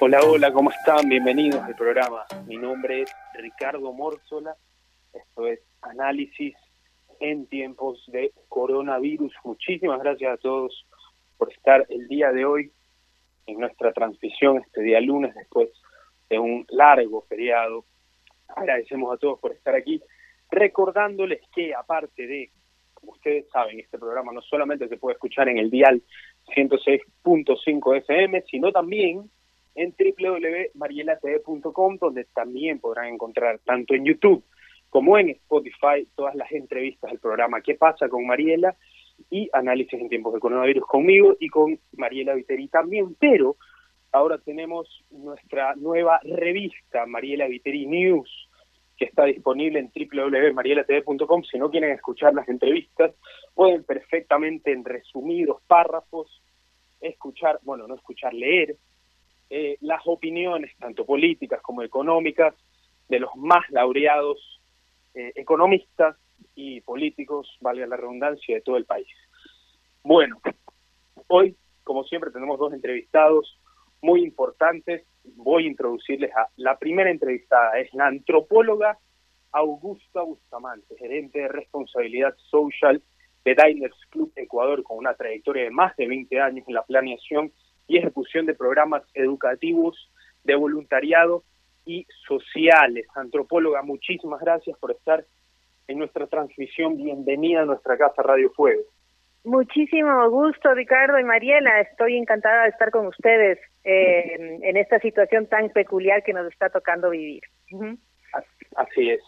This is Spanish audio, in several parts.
Hola, hola, ¿cómo están? Bienvenidos al programa. Mi nombre es Ricardo Mórzola. Esto es Análisis en tiempos de coronavirus. Muchísimas gracias a todos por estar el día de hoy en nuestra transmisión, este día lunes, después de un largo feriado. Agradecemos a todos por estar aquí, recordándoles que aparte de, como ustedes saben, este programa no solamente se puede escuchar en el dial 106.5 FM, sino también en www.marielatv.com, donde también podrán encontrar tanto en YouTube como en Spotify todas las entrevistas del programa ¿Qué pasa con Mariela? y análisis en tiempos de coronavirus conmigo y con Mariela Viteri también, pero ahora tenemos nuestra nueva revista Mariela Viteri News que está disponible en www.marielatv.com. Si no quieren escuchar las entrevistas, pueden perfectamente en resumidos párrafos escuchar, bueno, no escuchar, leer eh, las opiniones, tanto políticas como económicas, de los más laureados eh, economistas y políticos, valga la redundancia, de todo el país. Bueno, hoy, como siempre, tenemos dos entrevistados muy importantes. Voy a introducirles a la primera entrevistada, es la antropóloga Augusta Bustamante, gerente de responsabilidad social de Diners Club Ecuador, con una trayectoria de más de 20 años en la planeación y ejecución de programas educativos, de voluntariado y sociales. Antropóloga, muchísimas gracias por estar en nuestra transmisión. Bienvenida a nuestra casa Radio Fuego. Muchísimo gusto, Ricardo y Mariela. Estoy encantada de estar con ustedes eh, en esta situación tan peculiar que nos está tocando vivir. Así es.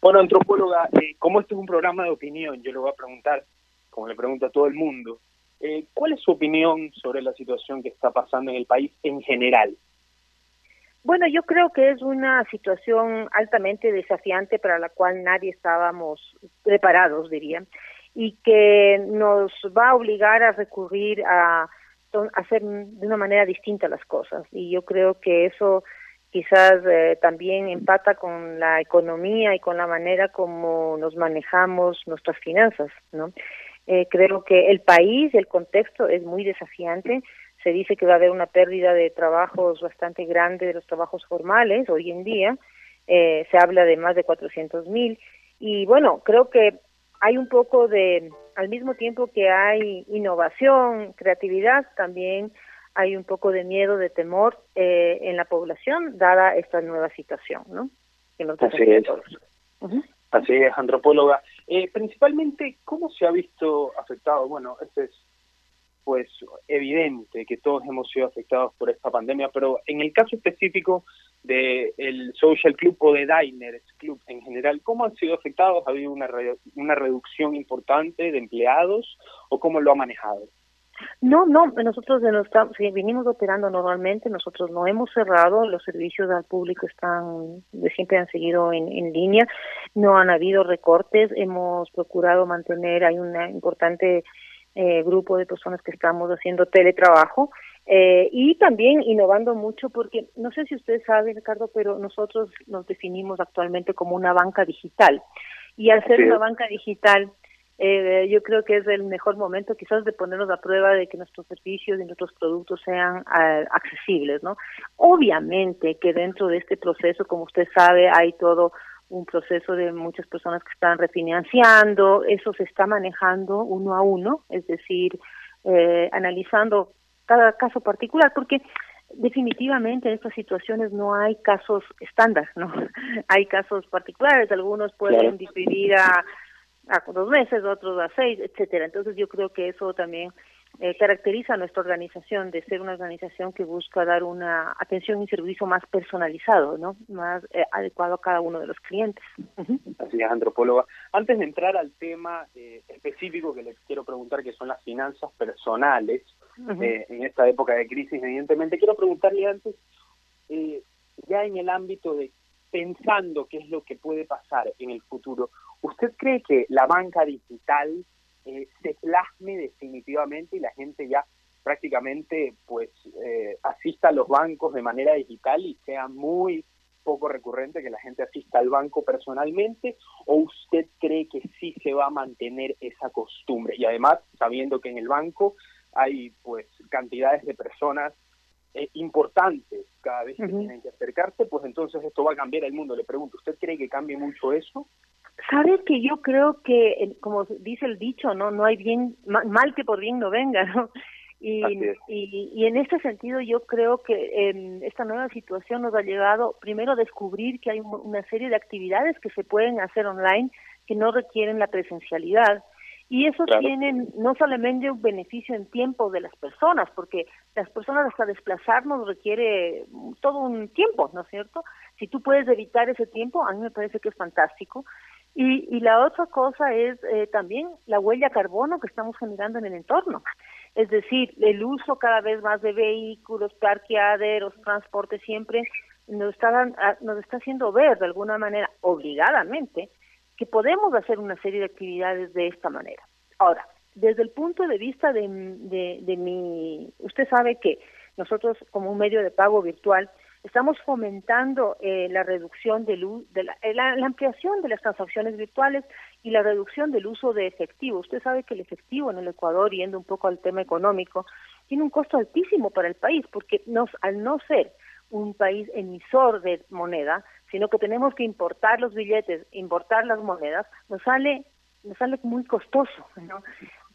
Bueno, antropóloga, eh, como este es un programa de opinión, yo le voy a preguntar, como le pregunto a todo el mundo, eh, ¿cuál es su opinión sobre la situación que está pasando en el país en general? Bueno, yo creo que es una situación altamente desafiante para la cual nadie estábamos preparados, diría, y que nos va a obligar a recurrir a hacer de una manera distinta las cosas. Y yo creo que eso quizás eh, también empata con la economía y con la manera como nos manejamos nuestras finanzas, ¿no? Eh, creo que el país, el contexto es muy desafiante se dice que va a haber una pérdida de trabajos bastante grande de los trabajos formales hoy en día. Eh, se habla de más de 400 mil. Y bueno, creo que hay un poco de, al mismo tiempo que hay innovación, creatividad, también hay un poco de miedo, de temor eh, en la población, dada esta nueva situación, ¿no? Así es. Así es, antropóloga. Eh, principalmente, ¿cómo se ha visto afectado? Bueno, este es pues evidente que todos hemos sido afectados por esta pandemia, pero en el caso específico del el Social Club o de Diners Club en general, ¿cómo han sido afectados? ¿Ha habido una, una reducción importante de empleados o cómo lo ha manejado? No, no, nosotros de nuestra, venimos operando normalmente, nosotros no hemos cerrado, los servicios al público están, siempre han seguido en, en línea, no han habido recortes, hemos procurado mantener, hay una importante eh, grupo de personas que estamos haciendo teletrabajo eh, y también innovando mucho porque no sé si usted sabe, Ricardo, pero nosotros nos definimos actualmente como una banca digital y al ser una banca digital eh, yo creo que es el mejor momento quizás de ponernos a prueba de que nuestros servicios y nuestros productos sean accesibles, ¿no? Obviamente que dentro de este proceso, como usted sabe, hay todo un proceso de muchas personas que están refinanciando, eso se está manejando uno a uno, es decir, eh, analizando cada caso particular, porque definitivamente en estas situaciones no hay casos estándar, ¿no? hay casos particulares, algunos pueden diferir a, a dos meses, otros a seis, etcétera. Entonces yo creo que eso también eh, caracteriza a nuestra organización de ser una organización que busca dar una atención y servicio más personalizado, ¿no? Más eh, adecuado a cada uno de los clientes. Así es, antropóloga. Antes de entrar al tema eh, específico que les quiero preguntar, que son las finanzas personales en esta época de crisis, evidentemente, quiero preguntarle antes, ya en el ámbito de pensando qué es lo que puede pasar en el futuro, ¿usted cree que la banca digital eh, se plasme definitivamente y la gente ya prácticamente pues eh, asista a los bancos de manera digital y sea muy poco recurrente que la gente asista al banco personalmente o usted cree que sí se va a mantener esa costumbre y además sabiendo que en el banco hay pues cantidades de personas eh, importantes cada vez que tienen que acercarse, pues entonces esto va a cambiar el mundo. Le pregunto, ¿usted cree que cambie mucho eso? Sabe que yo creo que, como dice el dicho, no no hay bien mal que por bien no venga, ¿no? Y, y, y, en este sentido yo creo que eh, esta nueva situación nos ha llevado primero a descubrir que hay una serie de actividades que se pueden hacer online que no requieren la presencialidad y eso tiene no solamente un beneficio en tiempo de las personas, porque las personas hasta desplazarnos requiere todo un tiempo, ¿no es cierto? Si tú puedes evitar ese tiempo, a mí me parece que es fantástico. Y, y la otra cosa es eh, también la huella carbono que estamos generando en el entorno. Es decir, el uso cada vez más de vehículos, parqueaderos, transporte siempre nos está, nos está haciendo ver de alguna manera, obligadamente, que podemos hacer una serie de actividades de esta manera. Ahora, desde el punto de vista de, de, mi, usted sabe que nosotros como un medio de pago virtual estamos fomentando eh, la reducción del de eh, la, la, ampliación de las transacciones virtuales y la reducción del uso de efectivo. Usted sabe que el efectivo en el Ecuador, yendo un poco al tema económico, tiene un costo altísimo para el país porque nos, al no ser un país emisor de moneda, sino que tenemos que importar los billetes, importar las monedas, nos sale nos sale muy costoso, ¿no?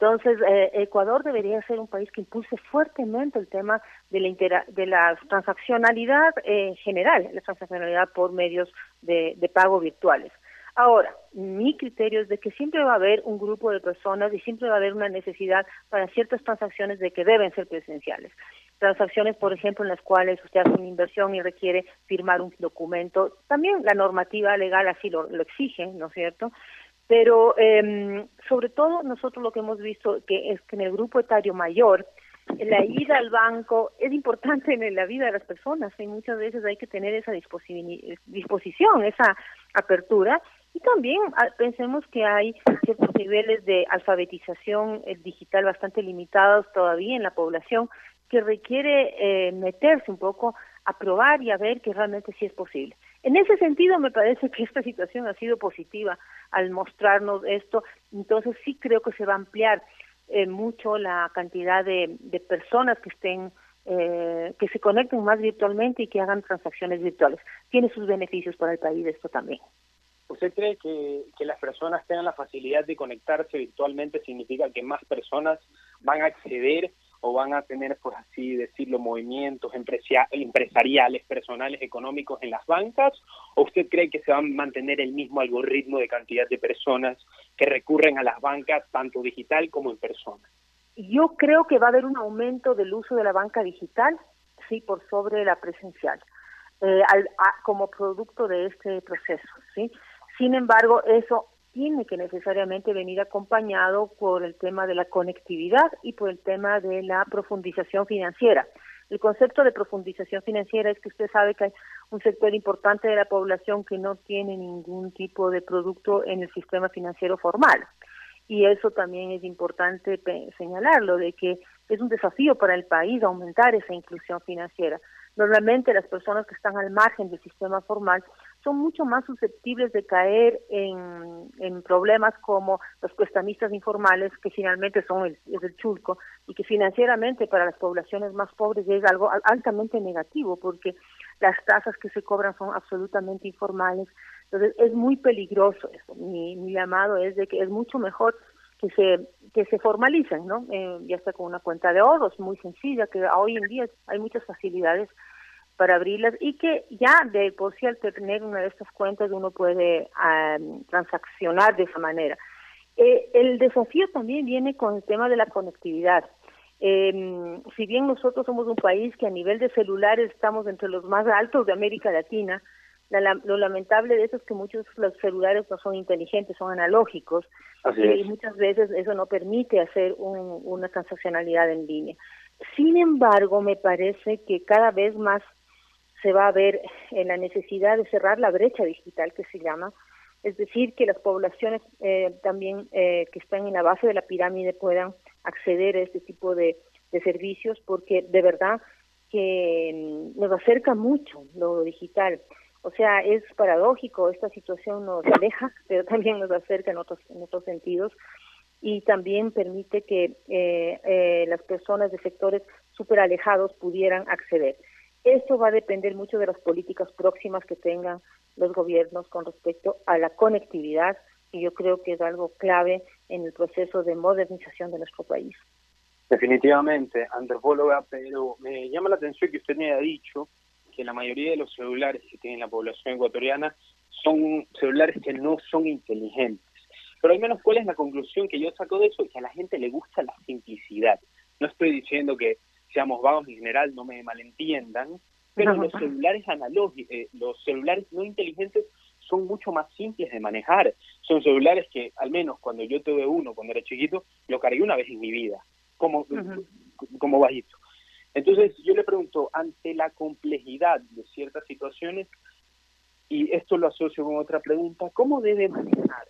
Entonces, eh, Ecuador debería ser un país que impulse fuertemente el tema de la, de la transaccionalidad eh, general, la transaccionalidad por medios de, de pago virtuales. Ahora, mi criterio es de que siempre va a haber un grupo de personas y siempre va a haber una necesidad para ciertas transacciones de que deben ser presenciales transacciones, por ejemplo, en las cuales usted hace una inversión y requiere firmar un documento. También la normativa legal así lo, lo exige, ¿no es cierto? Pero eh, sobre todo nosotros lo que hemos visto que es que en el grupo etario mayor, la ida al banco es importante en la vida de las personas y muchas veces hay que tener esa disposición, esa apertura y también ah, pensemos que hay ciertos niveles de alfabetización eh, digital bastante limitados todavía en la población que requiere eh, meterse un poco a probar y a ver que realmente sí es posible. En ese sentido, me parece que esta situación ha sido positiva al mostrarnos esto, entonces sí creo que se va a ampliar eh, mucho la cantidad de, de personas que estén eh, que se conecten más virtualmente y que hagan transacciones virtuales. Tiene sus beneficios para el país esto también. ¿Usted cree que, que las personas tengan la facilidad de conectarse virtualmente significa que más personas van a acceder o van a tener, por así decirlo, movimientos empresariales, personales, económicos en las bancas? ¿O usted cree que se va a mantener el mismo algoritmo de cantidad de personas que recurren a las bancas, tanto digital como en persona? Yo creo que va a haber un aumento del uso de la banca digital, sí, por sobre la presencial, eh, al, como producto de este proceso, sí. Sin embargo, eso tiene que necesariamente venir acompañado por el tema de la conectividad y por el tema de la profundización financiera. El concepto de profundización financiera es que usted sabe que hay un sector importante de la población que no tiene ningún tipo de producto en el sistema financiero formal. Y eso también es importante señalarlo, de que es un desafío para el país aumentar esa inclusión financiera. Normalmente las personas que están al margen del sistema formal son mucho más susceptibles de caer en, en problemas como los prestamistas informales, que finalmente son el, es el chulco, y que financieramente para las poblaciones más pobres es algo altamente negativo, porque las tasas que se cobran son absolutamente informales. Entonces es muy peligroso eso. Mi, mi llamado es de que es mucho mejor que se que se formalicen, ¿no? Eh, ya está con una cuenta de ahorros muy sencilla, que hoy en día hay muchas facilidades para abrirlas y que ya de por sí al tener una de estas cuentas uno puede transaccionar de esa manera. Eh, el desafío también viene con el tema de la conectividad. Eh, si bien nosotros somos un país que a nivel de celulares estamos entre los más altos de América Latina, lo lamentable de eso es que muchos los celulares no son inteligentes, son analógicos y muchas veces eso no permite hacer un, una transaccionalidad en línea. Sin embargo, me parece que cada vez más se va a ver en la necesidad de cerrar la brecha digital que se llama, es decir, que las poblaciones eh, también eh, que están en la base de la pirámide puedan acceder a este tipo de, de servicios, porque de verdad que mm, nos acerca mucho lo digital. O sea, es paradójico, esta situación nos aleja, pero también nos acerca en otros, en otros sentidos. y también permite que eh, eh, las personas de sectores súper alejados pudieran acceder. Esto va a depender mucho de las políticas próximas que tengan los gobiernos con respecto a la conectividad y yo creo que es algo clave en el proceso de modernización de nuestro país. Definitivamente, antropóloga, pero me llama la atención que usted me haya dicho que la mayoría de los celulares que tiene la población ecuatoriana son celulares que no son inteligentes. Pero al menos, ¿cuál es la conclusión que yo saco de eso? Que a la gente le gusta la simplicidad. No estoy diciendo que seamos vagos en general, no me malentiendan, pero los celulares analógicos, eh, los celulares no inteligentes son mucho más simples de manejar. Son celulares que, al menos cuando yo tuve uno, cuando era chiquito, lo cargué una vez en mi vida, como, como bajito. Entonces yo le pregunto, ante la complejidad de ciertas situaciones, y esto lo asocio con otra pregunta, ¿cómo debe manejar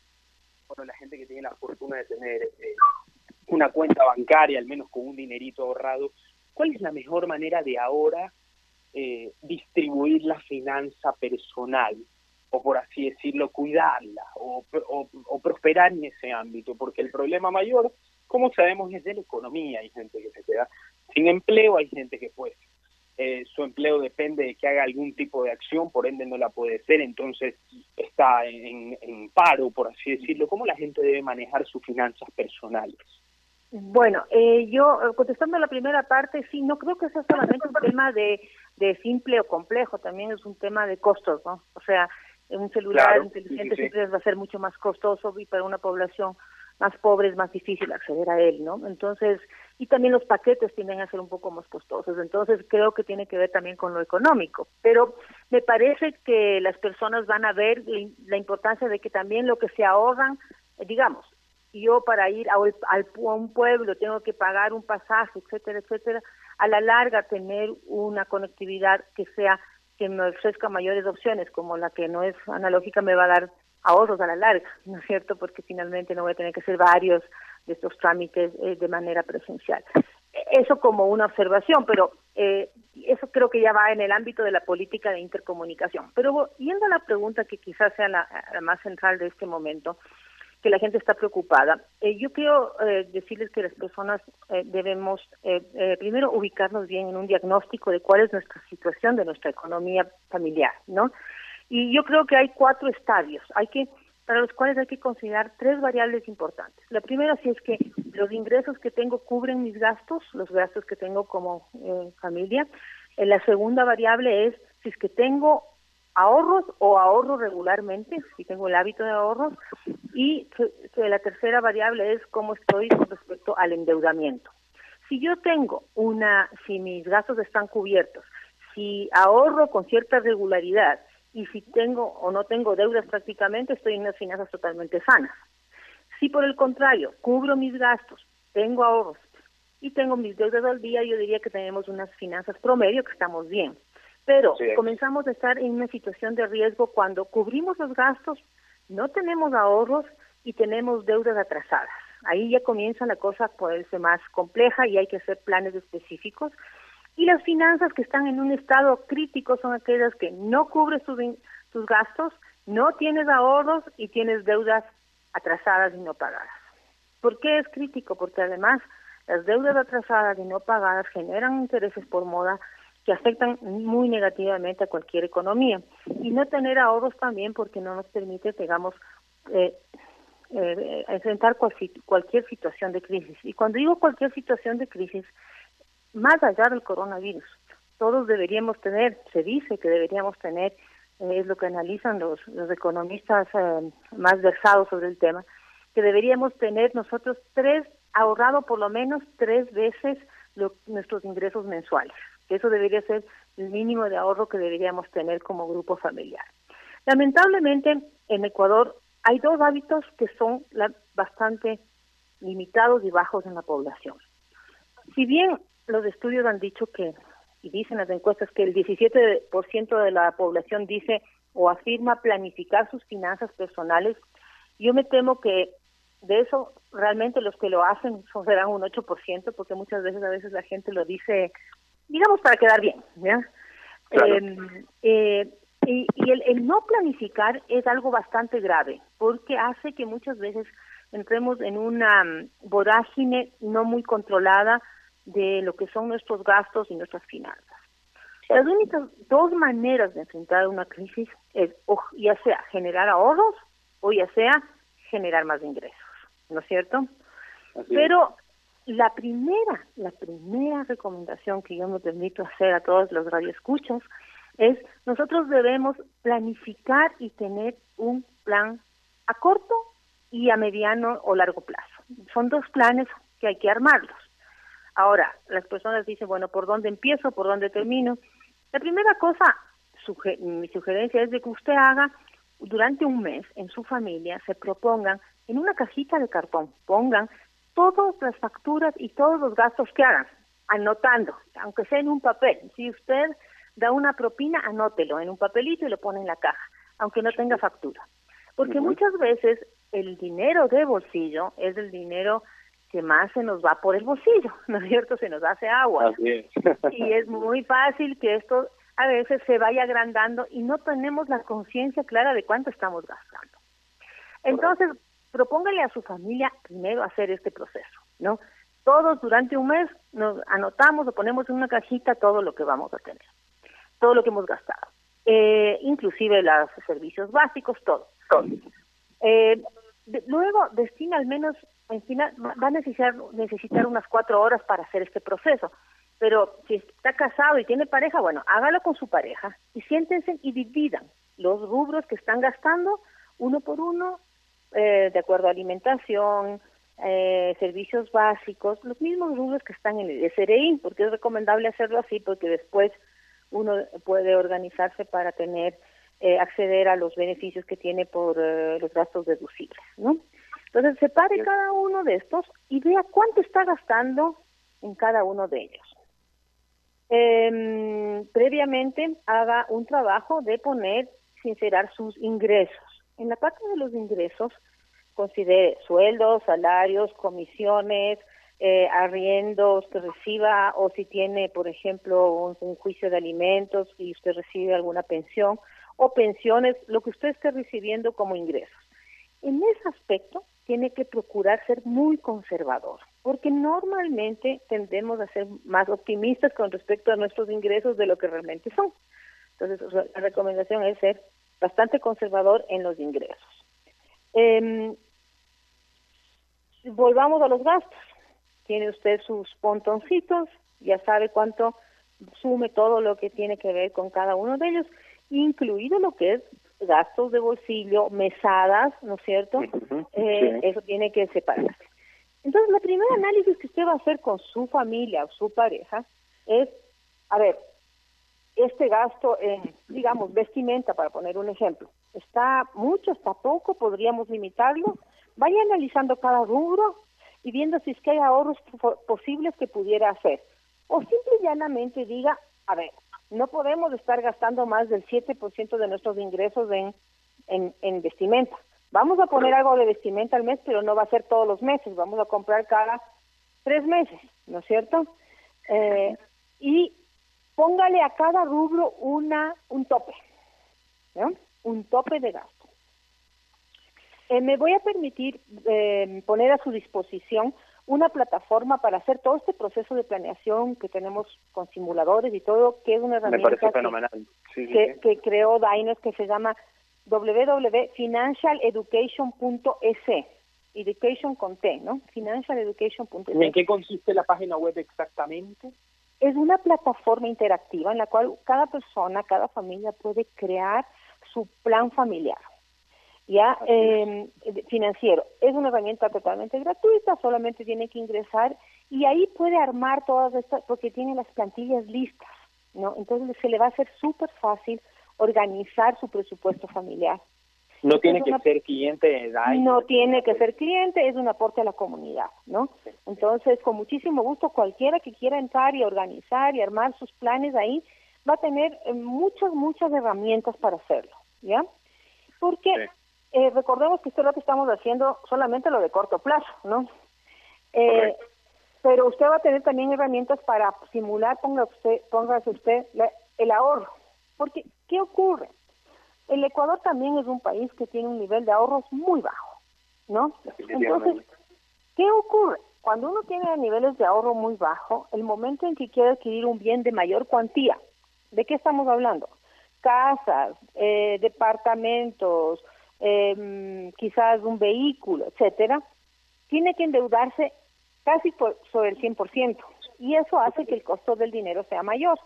bueno, la gente que tiene la fortuna de tener eh, una cuenta bancaria, al menos con un dinerito ahorrado, ¿cuál es la mejor manera de ahora eh, distribuir la finanza personal? o por así decirlo, cuidarla o, o, prosperar en ese ámbito, porque el problema mayor, como sabemos, es de la economía. Hay gente que se queda sin empleo, hay gente que pues eh, su empleo depende de que haga algún tipo de acción, por ende no la puede hacer, entonces está en, paro, por así decirlo. ¿Cómo la gente debe manejar sus finanzas personales? Bueno, eh, yo contestando la primera parte, sí, no creo que sea solamente un tema de, de simple o complejo, también es un tema de costos, ¿no? O sea, un celular inteligente siempre va a ser mucho más costoso y para una población más pobre es más difícil acceder a él, ¿no? Entonces, y también los paquetes tienden a ser un poco más costosos, entonces creo que tiene que ver también con lo económico, pero me parece que las personas van a ver la importancia de que también lo que se ahorran, digamos, yo para ir a, a un pueblo tengo que pagar un pasaje, etcétera, etcétera, a la larga tener una conectividad que sea que me ofrezca mayores opciones, como la que no es analógica, me va a dar ahorros a la larga, ¿no es cierto? Porque finalmente no voy a tener que hacer varios de estos trámites eh, de manera presencial. Eso como una observación, pero eh, eso creo que ya va en el ámbito de la política de intercomunicación. Pero yendo a la pregunta que quizás sea la más central de este momento, que la gente está preocupada. Eh, yo quiero eh, decirles que las personas eh, debemos primero ubicarnos bien en un diagnóstico de cuál es nuestra situación de nuestra economía familiar, ¿no? Y yo creo que hay cuatro estadios, hay que para los cuales hay que considerar tres variables importantes. La primera si es que los ingresos que tengo cubren mis gastos, los gastos que tengo como familia. la segunda variable es si es que tengo ahorros o ahorro regularmente, si tengo el hábito de ahorros, y la tercera variable es cómo estoy con respecto al endeudamiento. Si yo tengo una, si mis gastos están cubiertos, si ahorro con cierta regularidad y si tengo o no tengo deudas prácticamente, estoy en unas finanzas totalmente sanas. Si por el contrario cubro mis gastos, tengo ahorros y tengo mis deudas al día, yo diría que tenemos unas finanzas promedio que estamos bien. Pero comenzamos a estar en una situación de riesgo cuando cubrimos los gastos, no tenemos ahorros y tenemos deudas atrasadas. Ahí ya comienza la cosa a poderse más compleja y hay que hacer planes específicos. Y las finanzas que están en un estado crítico son aquellas que no cubres tus, tus gastos, no tienes ahorros y tienes deudas atrasadas y no pagadas. ¿Por qué es crítico? Porque además las deudas atrasadas y no pagadas generan intereses por moda que afectan muy negativamente a cualquier economía. Y no tener ahorros también porque no nos permite, digamos, eh, eh, enfrentar cualquier situación de crisis. Y cuando digo cualquier situación de crisis, más allá del coronavirus, todos deberíamos tener, se dice que deberíamos tener, eh, es lo que analizan los, los economistas más versados sobre el tema, que deberíamos tener nosotros tres, ahorrado por lo menos tres veces nuestros ingresos mensuales eso debería ser el mínimo de ahorro que deberíamos tener como grupo familiar. Lamentablemente, en Ecuador hay dos hábitos que son bastante limitados y bajos en la población. Si bien los estudios han dicho que, y dicen las encuestas, que el 17% de la población dice o afirma planificar sus finanzas personales, yo me temo que de eso realmente los que lo hacen son, serán un 8%, porque muchas veces a veces la gente lo dice digamos para quedar bien, ¿ya? Em, eh, y, el, no planificar es algo bastante grave, porque hace que muchas veces entremos en una mm, vorágine no muy controlada de lo que son nuestros gastos y nuestras finanzas. Las únicas dos maneras de enfrentar una crisis es ya sea generar ahorros o ya sea generar más ingresos, ¿no es cierto? Pero la primera, la primera recomendación que yo me permito hacer a todos los radioescuchas es nosotros debemos planificar y tener un plan a corto y a mediano o largo plazo. Son dos planes que hay que armarlos. Ahora, las personas dicen, bueno, ¿por dónde empiezo? ¿Por dónde termino? La primera cosa, mi sugerencia es de que usted haga durante un mes en su familia, se propongan en una cajita de cartón, pongan todas las facturas y todos los gastos que hagan, anotando, aunque sea en un papel. Si usted da una propina, anótelo en un papelito y lo pone en la caja, aunque no tenga factura. Porque muchas veces el dinero de bolsillo es el dinero que más se nos va por el bolsillo, ¿no es cierto? Se nos hace agua. y es muy fácil que esto a veces se vaya agrandando y no tenemos la conciencia clara de cuánto estamos gastando. Entonces, propóngale a su familia primero hacer este proceso, ¿no? Todos durante un mes nos anotamos o ponemos en una cajita todo lo que vamos a tener, todo lo que hemos gastado, eh, inclusive los servicios básicos, todo. Eh, luego destina al menos en final va a necesitar, necesitar unas cuatro horas para hacer este proceso. Pero si está casado y tiene pareja, bueno, hágalo con su pareja y siéntense y dividan los rubros que están gastando uno por uno, eh, de acuerdo a alimentación, eh, servicios básicos, los mismos rubros que están en el SRI, porque es recomendable hacerlo así, porque después uno puede organizarse para tener, eh, acceder a los beneficios que tiene por los gastos deducibles, ¿no? Entonces, separe cada uno de estos y vea cuánto está gastando en cada uno de ellos. Eh, previamente, haga un trabajo de poner, sincerar sus ingresos. En la parte de los ingresos, considere sueldos, salarios, comisiones, eh, arriendos que reciba o si tiene, por ejemplo, un, un, juicio de alimentos y usted recibe alguna pensión o pensiones, lo que usted esté recibiendo como ingresos. En ese aspecto, tiene que procurar ser muy conservador, porque normalmente tendemos a ser más optimistas con respecto a nuestros ingresos de lo que realmente son. Entonces, la recomendación es ser bastante conservador en los ingresos. Eh, volvamos a los gastos. Tiene usted sus pontoncitos, ya sabe cuánto sume todo lo que tiene que ver con cada uno de ellos, incluido lo que es gastos de bolsillo, mesadas, ¿no es cierto? eh, Eso tiene que separarse. Entonces, el primer análisis que usted va a hacer con su familia o su pareja es, a ver, este gasto en, digamos, vestimenta, para poner un ejemplo, está mucho, está poco, podríamos limitarlo. Vaya analizando cada rubro y viendo si es que hay ahorros posibles que pudiera hacer. O simple y llanamente diga, a ver, no podemos estar gastando más del 7% de nuestros ingresos en, en, vestimenta. Vamos a poner algo de vestimenta al mes, pero no va a ser todos los meses, vamos a comprar cada tres meses, ¿no es cierto? Eh, y póngale a cada rubro una un tope, ¿no? Un tope de gasto. Eh, me voy a permitir eh, poner a su disposición una plataforma para hacer todo este proceso de planeación que tenemos con simuladores y todo, que es una herramienta que, que, creó Dainos que se llama www.financialeducation.es, education con T, ¿no? Financialeducation.es. ¿Y en qué consiste la página web exactamente? Es una plataforma interactiva en la cual cada persona, cada familia puede crear su plan familiar ya eh, financiero. Es una herramienta totalmente gratuita, solamente tiene que ingresar y ahí puede armar todas estas, porque tiene las plantillas listas, ¿no? Entonces se le va a hacer súper fácil organizar su presupuesto familiar. No tiene que ser cliente de No tiene que ser cliente, es un aporte a la comunidad, ¿no? Entonces, con muchísimo gusto, cualquiera que quiera entrar y organizar y armar sus planes ahí, va a tener eh, muchas, muchas herramientas para hacerlo, ¿ya? Porque eh, recordemos que esto es lo que estamos haciendo solamente lo de corto plazo, ¿no? Eh, pero usted va a tener también herramientas para simular, ponga usted, póngase usted el ahorro. Porque, ¿qué ocurre? El Ecuador también es un país que tiene un nivel de ahorros muy bajo, ¿no? Entonces, ¿qué ocurre? Cuando uno tiene niveles de ahorro muy bajo, el momento en que quiere adquirir un bien de mayor cuantía, ¿de qué estamos hablando? Casas, eh, departamentos, eh, quizás un vehículo, etcétera, tiene que endeudarse casi por, sobre el 100% y eso hace que el costo del dinero sea mayor.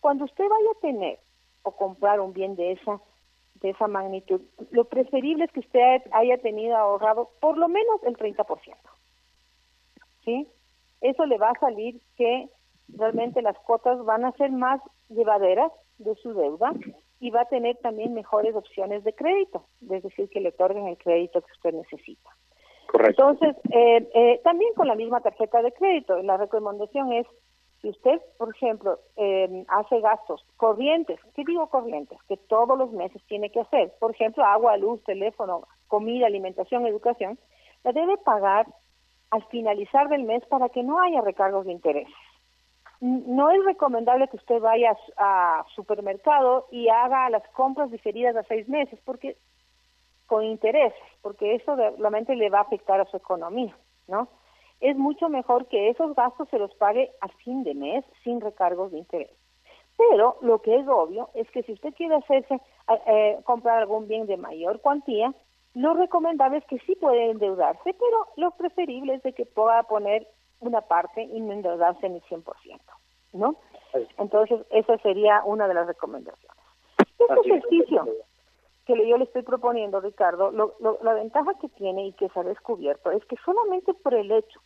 Cuando usted vaya a tener o comprar un bien de esa de esa magnitud, lo preferible es que usted haya tenido ahorrado por lo menos el 30%. ¿Sí? Eso le va a salir que realmente las cuotas van a ser más llevaderas de su deuda y va a tener también mejores opciones de crédito, es decir, que le otorguen el crédito que usted necesita. Correcto. Entonces, eh, eh, también con la misma tarjeta de crédito, la recomendación es, si usted, por ejemplo, eh, hace gastos corrientes, ¿qué digo corrientes? Que todos los meses tiene que hacer, por ejemplo, agua, luz, teléfono, comida, alimentación, educación, la debe pagar al finalizar del mes para que no haya recargos de interés no es recomendable que usted vaya a supermercado y haga las compras diferidas a seis meses, porque con interés, porque eso realmente le va a afectar a su economía, ¿no? Es mucho mejor que esos gastos se los pague a fin de mes sin recargos de interés. Pero lo que es obvio es que si usted quiere hacerse eh, comprar algún bien de mayor cuantía, lo recomendable es que sí puede endeudarse, pero lo preferible es de que pueda poner una parte y no endeudarse en el 100%, ¿no? Entonces, esa sería una de las recomendaciones. Este ejercicio que yo le estoy proponiendo, Ricardo, la ventaja que tiene y que se ha descubierto es que solamente por el hecho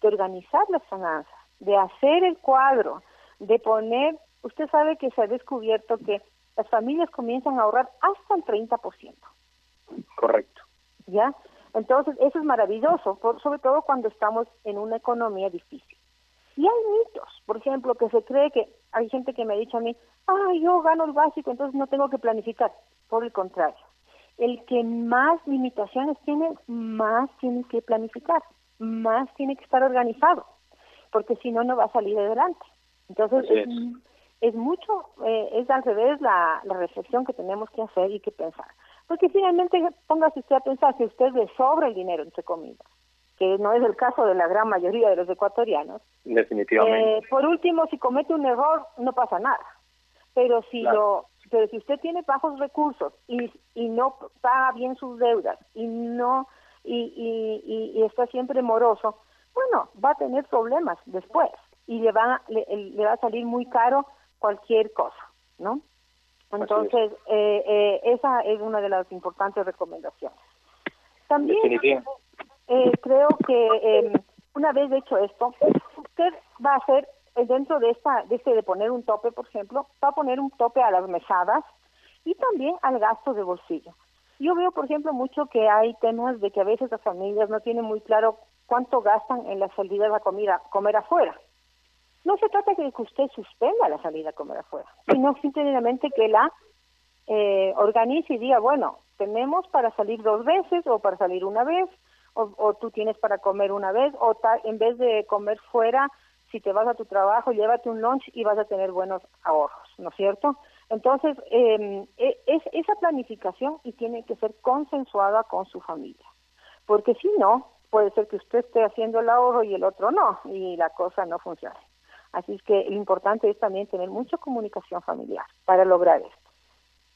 de organizar las finanzas, de hacer el cuadro, de poner, usted sabe que se ha descubierto que las familias comienzan a ahorrar hasta el 30%. Correcto. ¿Ya? Entonces, eso es maravilloso, sobre todo cuando estamos en una economía difícil. Y hay mitos, por ejemplo, que se cree que hay gente que me ha dicho a mí, ah, yo gano el básico, entonces no tengo que planificar. Por el contrario, el que más limitaciones tiene, más tiene que planificar, más tiene que estar organizado, porque si no, no va a salir adelante. Entonces, es. mucho, eh, es al revés la, la reflexión que tenemos que hacer y que pensar. Porque finalmente, póngase usted a pensar, si usted le sobra el dinero, entre comillas, que no es el caso de la gran mayoría de los ecuatorianos. Definitivamente. Eh, por último, si comete un error, no pasa nada. Pero si lo pero si usted tiene bajos recursos y, y no paga bien sus deudas y no y, y, y, está siempre moroso, bueno, va a tener problemas después y le va le, le va a salir muy caro cualquier cosa, ¿no? Entonces, eh, eh, esa es una de las importantes recomendaciones. También eh, creo que eh, una vez hecho esto, usted va a hacer eh, dentro de esta de este de poner un tope, por ejemplo, va a poner un tope a las mesadas y también al gasto de bolsillo. Yo veo, por ejemplo, mucho que hay temas de que a veces las familias no tienen muy claro cuánto gastan en las salidas a comer, comer afuera. No se trata de que usted suspenda la salida a comer afuera, sino simplemente que la eh, organice y diga, bueno, tenemos para salir dos veces o para salir una vez, o, o tú tienes para comer una vez, o en vez de comer fuera, si te vas a tu trabajo, llévate un lunch y vas a tener buenos ahorros, ¿no es cierto? Entonces, eh, es esa planificación y tiene que ser consensuada con su familia, porque si no, puede ser que usted esté haciendo el ahorro y el otro no, y la cosa no funciona. Así es que lo importante es también tener mucha comunicación familiar para lograr esto.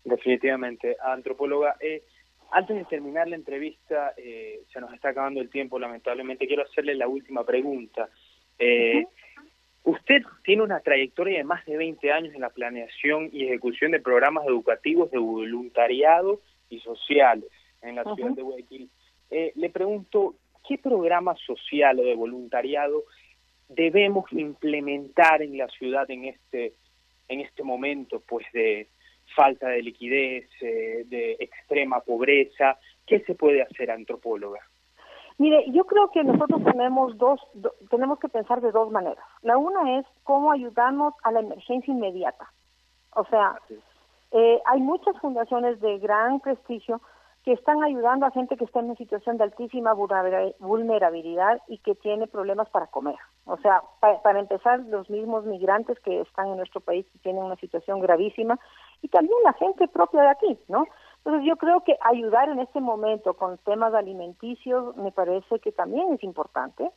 Definitivamente, antropóloga. Eh, antes de terminar la entrevista, eh, se nos está acabando el tiempo, lamentablemente. Quiero hacerle la última pregunta. Eh, Usted tiene una trayectoria de más de 20 años en la planeación y ejecución de programas educativos de voluntariado y sociales en la ciudad de Guayaquil. Eh, le pregunto, ¿qué programa social o de voluntariado debemos implementar en la ciudad en este en este momento pues de falta de liquidez, eh, de extrema pobreza? ¿Qué se puede hacer, antropóloga? Mire, yo creo que nosotros tenemos dos, tenemos que pensar de dos maneras. La una es cómo ayudarnos a la emergencia inmediata. O sea, eh, hay muchas fundaciones de gran prestigio que están ayudando a gente que está en una situación de altísima vulnerabilidad y que tiene problemas para comer. O sea, para empezar, los mismos migrantes que están en nuestro país y tienen una situación gravísima y también la gente propia de aquí, ¿no? Entonces yo creo que ayudar en este momento con temas alimenticios me parece que también es importante,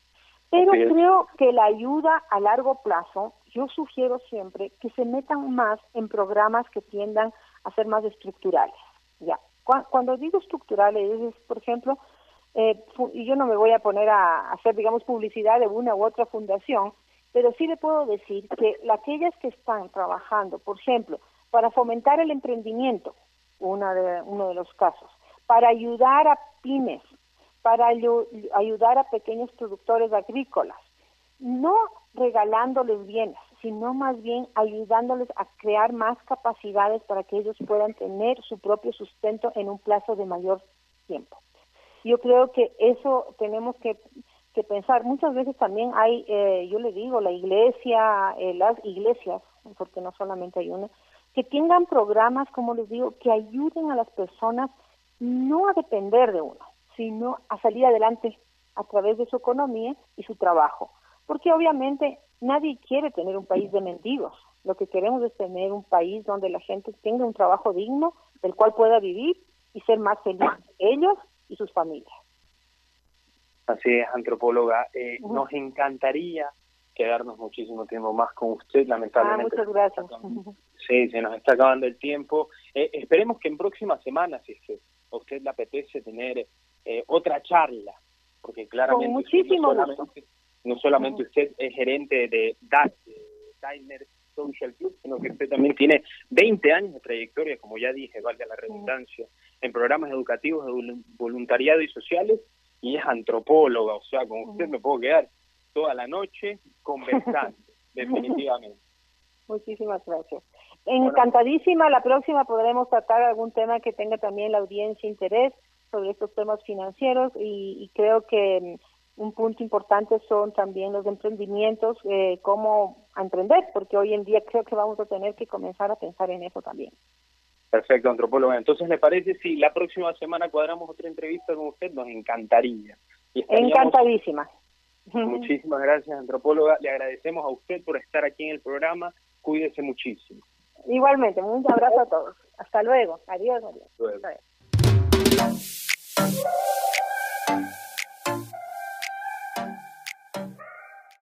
pero creo que la ayuda a largo plazo, yo sugiero siempre que se metan más en programas que tiendan a ser más estructurales. Ya, cuando digo estructurales es, por ejemplo, eh, y yo no me voy a poner a hacer, digamos, publicidad de una u otra fundación, pero sí le puedo decir que aquellas que están trabajando, por ejemplo, para fomentar el emprendimiento, una de, uno de los casos, para ayudar a pymes, para ayudar a pequeños productores agrícolas, no regalándoles bienes, sino más bien ayudándoles a crear más capacidades para que ellos puedan tener su propio sustento en un plazo de mayor tiempo. Yo creo que eso tenemos que, pensar. Muchas veces también hay, eh, yo le digo, la iglesia, eh, las iglesias, porque no solamente hay una, que tengan programas, como les digo, que ayuden a las personas no a depender de uno, sino a salir adelante a través de su economía y su trabajo. Porque obviamente nadie quiere tener un país de mendigos. Lo que queremos es tener un país donde la gente tenga un trabajo digno, del cual pueda vivir y ser más feliz ellos y sus familias. Así es, antropóloga. Eh, nos encantaría quedarnos muchísimo tiempo más con usted, lamentablemente. Ah, muchas gracias. Sí, se nos está acabando el tiempo. Eh, esperemos que en próximas semanas, si es que a usted le apetece tener eh, otra charla, porque claramente muchísimo no solamente, usted es gerente de DAC, Diner Social Club, sino que usted también tiene 20 años de trayectoria, como ya dije, valga la redundancia, en programas educativos de voluntariado y sociales, y es antropóloga, o sea, con usted me puedo quedar toda la noche conversando, definitivamente. Muchísimas gracias. Encantadísima, la próxima podremos tratar algún tema que tenga también la audiencia interés sobre estos temas financieros y, creo que mm, un punto importante son también los emprendimientos, eh, cómo emprender, porque hoy en día creo que vamos a tener que comenzar a pensar en eso también. Perfecto, antropóloga. Entonces, ¿le parece si la próxima semana cuadramos otra entrevista con usted? Nos encantaría. Encantadísima. Muchísimas gracias, antropóloga. Le agradecemos a usted por estar aquí en el programa. Cuídese muchísimo. Igualmente, un abrazo a todos. Hasta luego. Adiós, adiós.